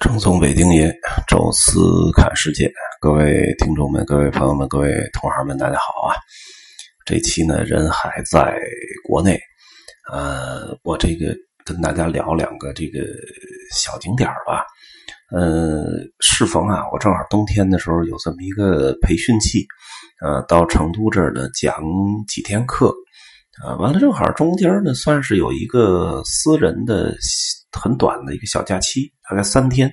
正宗北京爷，宙斯看世界，各位听众们、各位朋友们、各位同行们，大家好啊！这期呢，人还在国内，呃，我这个跟大家聊两个这个小景点吧。呃，适逢啊，我正好冬天的时候有这么一个培训期，呃，到成都这儿呢讲几天课，啊，完了正好中间呢算是有一个私人的。很短的一个小假期，大概三天，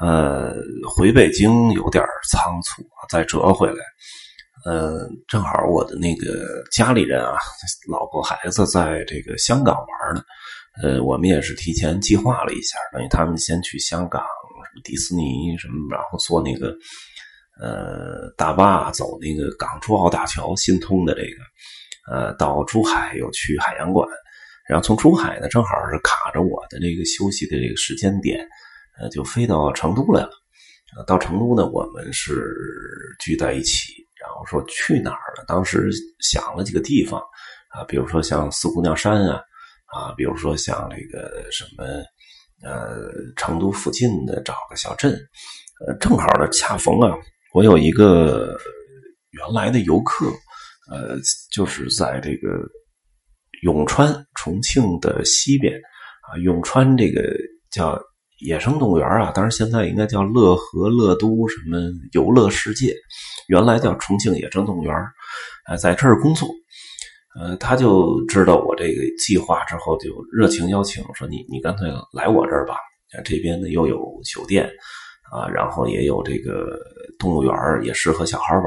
呃，回北京有点仓促再折回来，呃，正好我的那个家里人啊，老婆孩子在这个香港玩呢，呃，我们也是提前计划了一下，等于他们先去香港，什么迪士尼什么，然后坐那个呃大巴走那个港珠澳大桥新通的这个，呃，到珠海又去海洋馆。然后从珠海呢，正好是卡着我的这个休息的这个时间点，呃，就飞到成都来了。到成都呢，我们是聚在一起，然后说去哪儿呢？当时想了几个地方啊，比如说像四姑娘山啊，啊，比如说像这个什么，呃，成都附近的找个小镇，呃，正好呢，恰逢啊，我有一个原来的游客，呃，就是在这个。永川，重庆的西边啊，永川这个叫野生动物园啊，当然现在应该叫乐和乐都什么游乐世界，原来叫重庆野生动物园啊，在这儿工作，呃，他就知道我这个计划之后，就热情邀请说你你干脆来我这儿吧，这边呢又有酒店啊，然后也有这个动物园也适合小孩玩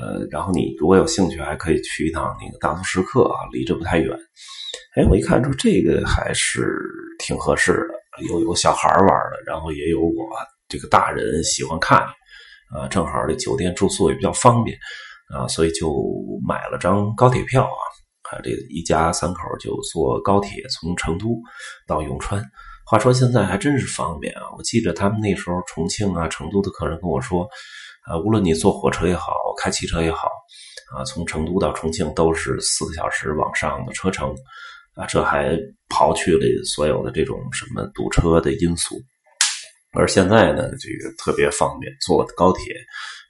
呃，然后你如果有兴趣，还可以去一趟那个大足石刻啊，离这不太远。哎，我一看说这个还是挺合适的，有有小孩玩的，然后也有我这个大人喜欢看，啊，正好这酒店住宿也比较方便，啊，所以就买了张高铁票啊，啊，这一家三口就坐高铁从成都到永川。话说现在还真是方便啊，我记得他们那时候重庆啊、成都的客人跟我说。啊，无论你坐火车也好，开汽车也好，啊，从成都到重庆都是四个小时往上的车程，啊，这还刨去了所有的这种什么堵车的因素。而现在呢，这个特别方便，坐高铁，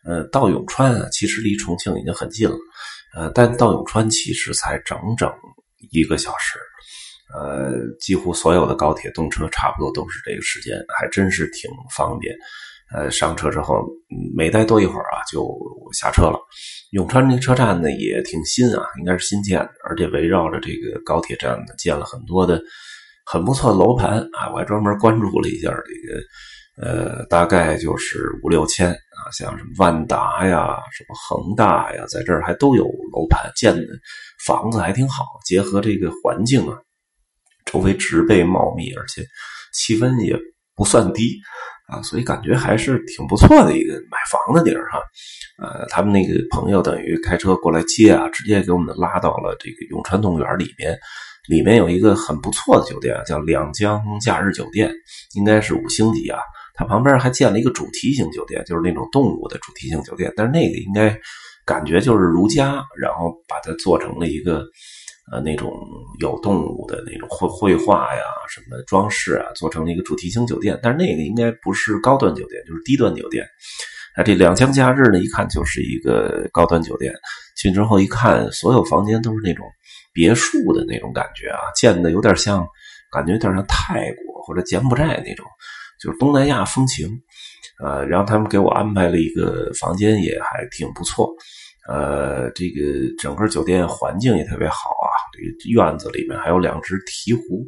呃，到永川啊，其实离重庆已经很近了，呃，但到永川其实才整整一个小时，呃，几乎所有的高铁动车差不多都是这个时间，还真是挺方便。呃，上车之后没待多一会儿啊，就下车了。永川这车站呢也挺新啊，应该是新建的，而且围绕着这个高铁站呢建了很多的很不错的楼盘啊。我还专门关注了一下这个，呃，大概就是五六千啊，像什么万达呀、什么恒大呀，在这儿还都有楼盘建的，房子还挺好。结合这个环境啊，周围植被茂密，而且气温也不算低。啊，所以感觉还是挺不错的一个买房的地儿哈，呃，他们那个朋友等于开车过来接啊，直接给我们拉到了这个永川动物园里面，里面有一个很不错的酒店，叫两江假日酒店，应该是五星级啊。它旁边还建了一个主题型酒店，就是那种动物的主题型酒店，但是那个应该感觉就是如家，然后把它做成了一个。呃，那种有动物的那种绘绘画呀，什么装饰啊，做成了一个主题型酒店。但是那个应该不是高端酒店，就是低端酒店。啊，这两江假日呢，一看就是一个高端酒店。进去之后一看，所有房间都是那种别墅的那种感觉啊，建的有点像，感觉有点像泰国或者柬埔寨那种，就是东南亚风情。呃，然后他们给我安排了一个房间，也还挺不错。呃，这个整个酒店环境也特别好啊，这个院子里面还有两只鹈鹕，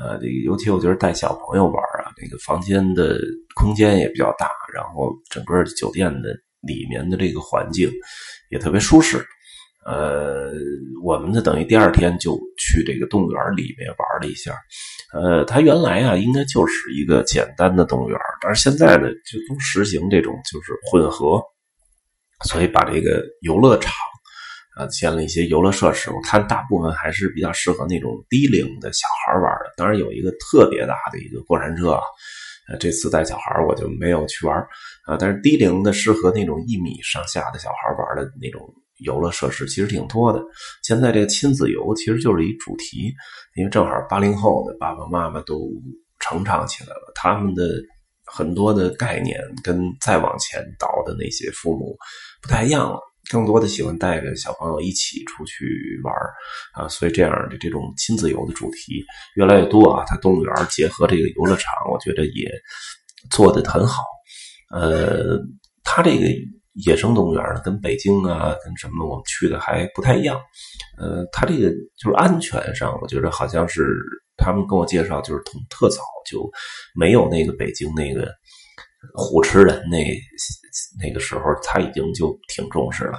呃，这个尤其我觉得带小朋友玩啊，这个房间的空间也比较大，然后整个酒店的里面的这个环境也特别舒适。呃，我们呢等于第二天就去这个动物园里面玩了一下。呃，它原来啊应该就是一个简单的动物园，但是现在呢就都实行这种就是混合。所以把这个游乐场，啊，建了一些游乐设施。我看大部分还是比较适合那种低龄的小孩玩的。当然有一个特别大的一个过山车啊，呃，这次带小孩我就没有去玩啊。但是低龄的适合那种一米上下的小孩玩的那种游乐设施其实挺多的。现在这个亲子游其实就是一主题，因为正好八零后的爸爸妈妈都成长起来了。他们的很多的概念跟再往前倒的那些父母不太一样了。更多的喜欢带着小朋友一起出去玩啊，所以这样的这种亲子游的主题越来越多啊。它动物园结合这个游乐场，我觉得也做的很好。呃，它这个野生动物园，跟北京啊，跟什么我们去的还不太一样。呃，它这个就是安全上，我觉得好像是他们跟我介绍，就是从特早就没有那个北京那个。虎吃人那那个时候，他已经就挺重视了，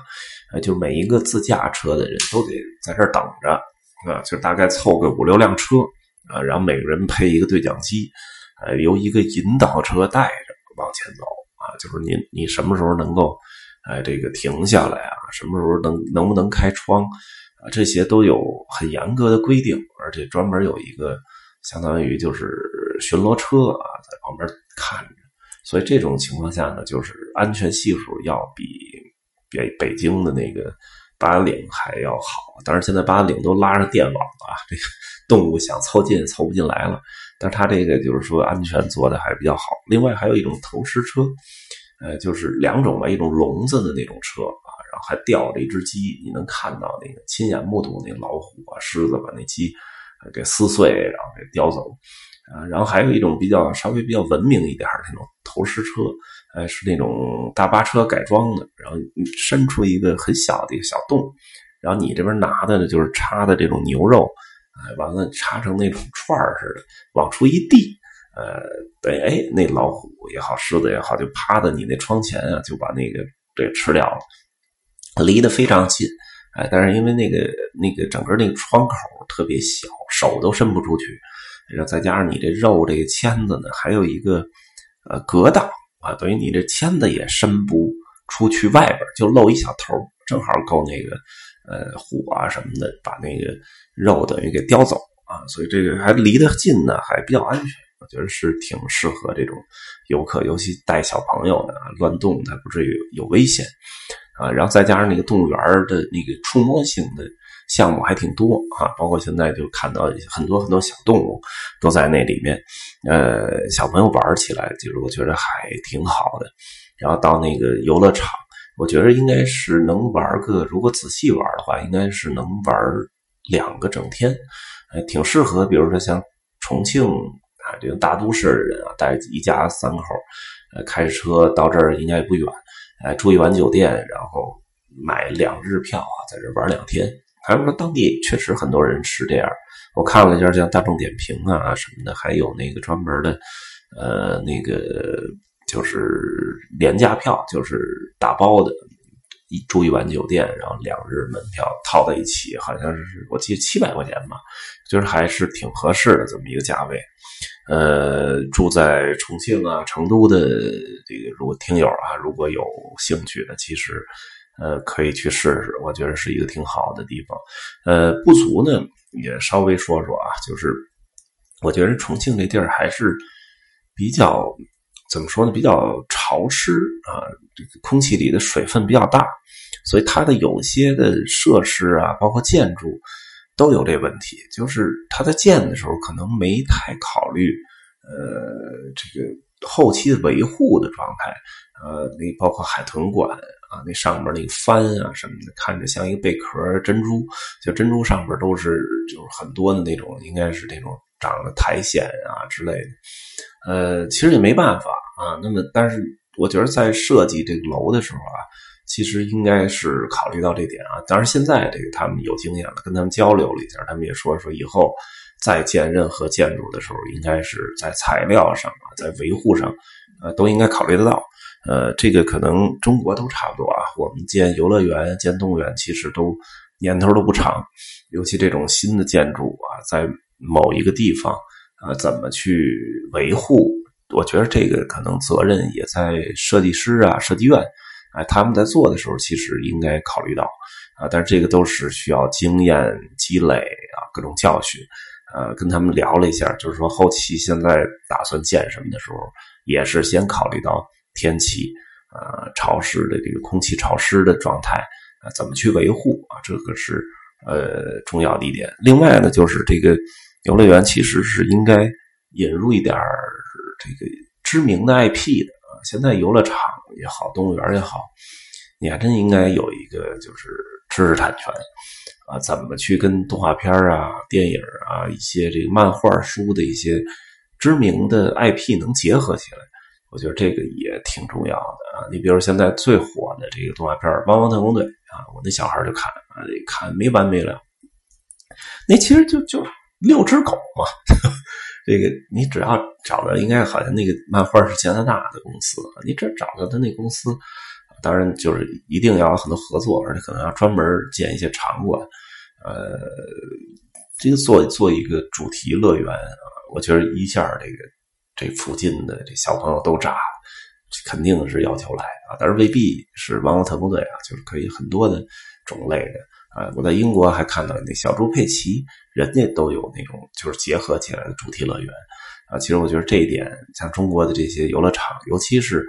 呃，就每一个自驾车的人都得在这儿等着，啊，就大概凑个五六辆车，啊，然后每个人配一个对讲机，呃，由一个引导车带着往前走，啊，就是你你什么时候能够，哎，这个停下来啊，什么时候能能不能开窗，啊，这些都有很严格的规定，而且专门有一个相当于就是巡逻车啊，在旁边看着。所以这种情况下呢，就是安全系数要比北北京的那个八达岭还要好。当然，现在八达岭都拉着电网了，这个 动物想凑近也凑不进来了。但是它这个就是说安全做的还比较好。另外还有一种投食车，呃，就是两种吧，一种笼子的那种车，还吊着一只鸡，你能看到那个亲眼目睹那老虎啊、狮子把那鸡给撕碎，然后给叼走。啊，然后还有一种比较稍微比较文明一点的那种投食车，呃，是那种大巴车改装的，然后伸出一个很小的一个小洞，然后你这边拿的呢就是插的这种牛肉，哎，完了插成那种串儿似的，往出一递，呃，对，哎，那老虎也好，狮子也好，就趴在你那窗前啊，就把那个给吃掉了，离得非常近，哎，但是因为那个那个整个那个窗口特别小，手都伸不出去。然后再加上你这肉这个签子呢，还有一个呃隔挡啊，等于你这签子也伸不出去外边，就露一小头，正好够那个呃虎啊什么的把那个肉等于给叼走啊，所以这个还离得近呢，还比较安全，我觉得是挺适合这种游客，尤其带小朋友的乱动它不至于有危险啊。然后再加上那个动物园的那个触摸性的。项目还挺多啊，包括现在就看到很多很多小动物都在那里面，呃，小朋友玩起来就是我觉得还挺好的。然后到那个游乐场，我觉得应该是能玩个，如果仔细玩的话，应该是能玩两个整天，挺适合。比如说像重庆啊这种大都市的人啊，带一家三口，呃，开着车到这儿应该也不远，呃，住一晚酒店，然后买两日票啊，在这玩两天。还是说当地确实很多人是这样。我看了一下，像大众点评啊什么的，还有那个专门的，呃，那个就是廉价票，就是打包的，一住一晚酒店，然后两日门票套在一起，好像是我记得七百块钱吧，就是还是挺合适的这么一个价位。呃，住在重庆啊、成都的这个如果听友啊，如果有兴趣的，其实。呃，可以去试试，我觉得是一个挺好的地方。呃，不足呢，也稍微说说啊，就是我觉得重庆这地儿还是比较怎么说呢，比较潮湿啊，空气里的水分比较大，所以它的有些的设施啊，包括建筑都有这问题，就是它在建的时候可能没太考虑呃这个后期的维护的状态，呃，那包括海豚馆。啊，那上面那个帆啊什么的，看着像一个贝壳珍珠，就珍珠上面都是就是很多的那种，应该是那种长的苔藓啊之类的。呃，其实也没办法啊。那么，但是我觉得在设计这个楼的时候啊，其实应该是考虑到这点啊。当然，现在这个他们有经验了，跟他们交流了一下，他们也说说以后再建任何建筑的时候，应该是在材料上啊，在维护上，呃，都应该考虑得到。呃，这个可能中国都差不多啊。我们建游乐园、建动物园，其实都年头都不长。尤其这种新的建筑啊，在某一个地方啊，怎么去维护？我觉得这个可能责任也在设计师啊、设计院啊，他们在做的时候，其实应该考虑到啊。但是这个都是需要经验积累啊，各种教训。呃，跟他们聊了一下，就是说后期现在打算建什么的时候，也是先考虑到。天气啊，潮湿的这个空气潮湿的状态啊，怎么去维护啊？这个是呃重要的一点。另外呢，就是这个游乐园其实是应该引入一点这个知名的 IP 的。现在游乐场也好，动物园也好，你还真应该有一个就是知识产权啊，怎么去跟动画片啊、电影啊、一些这个漫画书的一些知名的 IP 能结合起来？我觉得这个也挺重要的啊！你比如现在最火的这个动画片《汪汪特工队》啊，我那小孩就看啊，看没完没了。那其实就就六只狗嘛，这个你只要找到，应该好像那个漫画是加拿大的公司，你只要找到他那公司，当然就是一定要有很多合作，而且可能要专门建一些场馆，呃，这个做做一个主题乐园啊，我觉得一下这个。这附近的这小朋友都炸了，肯定是要求来啊！但是未必是《王王特工队》啊，就是可以很多的种类的啊。我在英国还看到那小猪佩奇，人家都有那种就是结合起来的主题乐园啊。其实我觉得这一点，像中国的这些游乐场，尤其是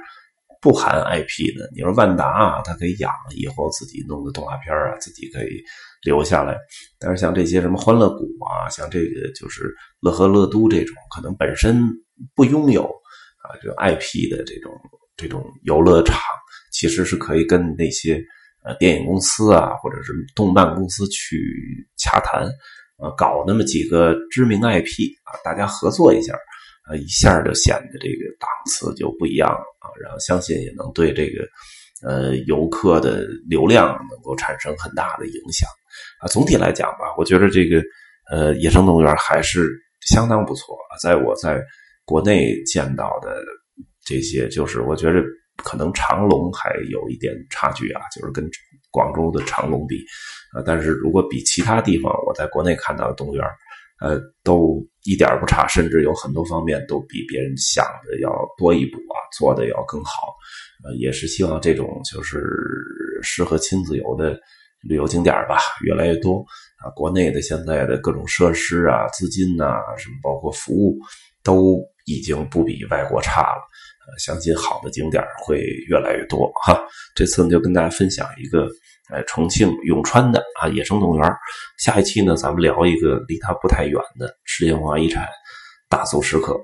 不含 IP 的，你说万达啊，它可以养以后自己弄的动画片啊，自己可以留下来。但是像这些什么欢乐谷啊，像这个就是乐和乐都这种，可能本身。不拥有啊，这个 IP 的这种这种游乐场，其实是可以跟那些呃电影公司啊，或者是动漫公司去洽谈，呃，搞那么几个知名 IP 啊，大家合作一下，啊，一下就显得这个档次就不一样了啊。然后相信也能对这个呃游客的流量能够产生很大的影响啊。总体来讲吧，我觉得这个呃野生动物园还是相当不错啊，在我在。国内见到的这些，就是我觉得可能长隆还有一点差距啊，就是跟广州的长隆比，呃，但是如果比其他地方我在国内看到的动物园，呃，都一点不差，甚至有很多方面都比别人想的要多一步啊，做的要更好，呃，也是希望这种就是适合亲子游的旅游景点吧越来越多啊，国内的现在的各种设施啊、资金呐，什么包括服务都。已经不比外国差了，相信好的景点会越来越多哈。这次呢，就跟大家分享一个，呃，重庆永川的啊野生动物园。下一期呢，咱们聊一个离它不太远的世界文化遗产大足石刻。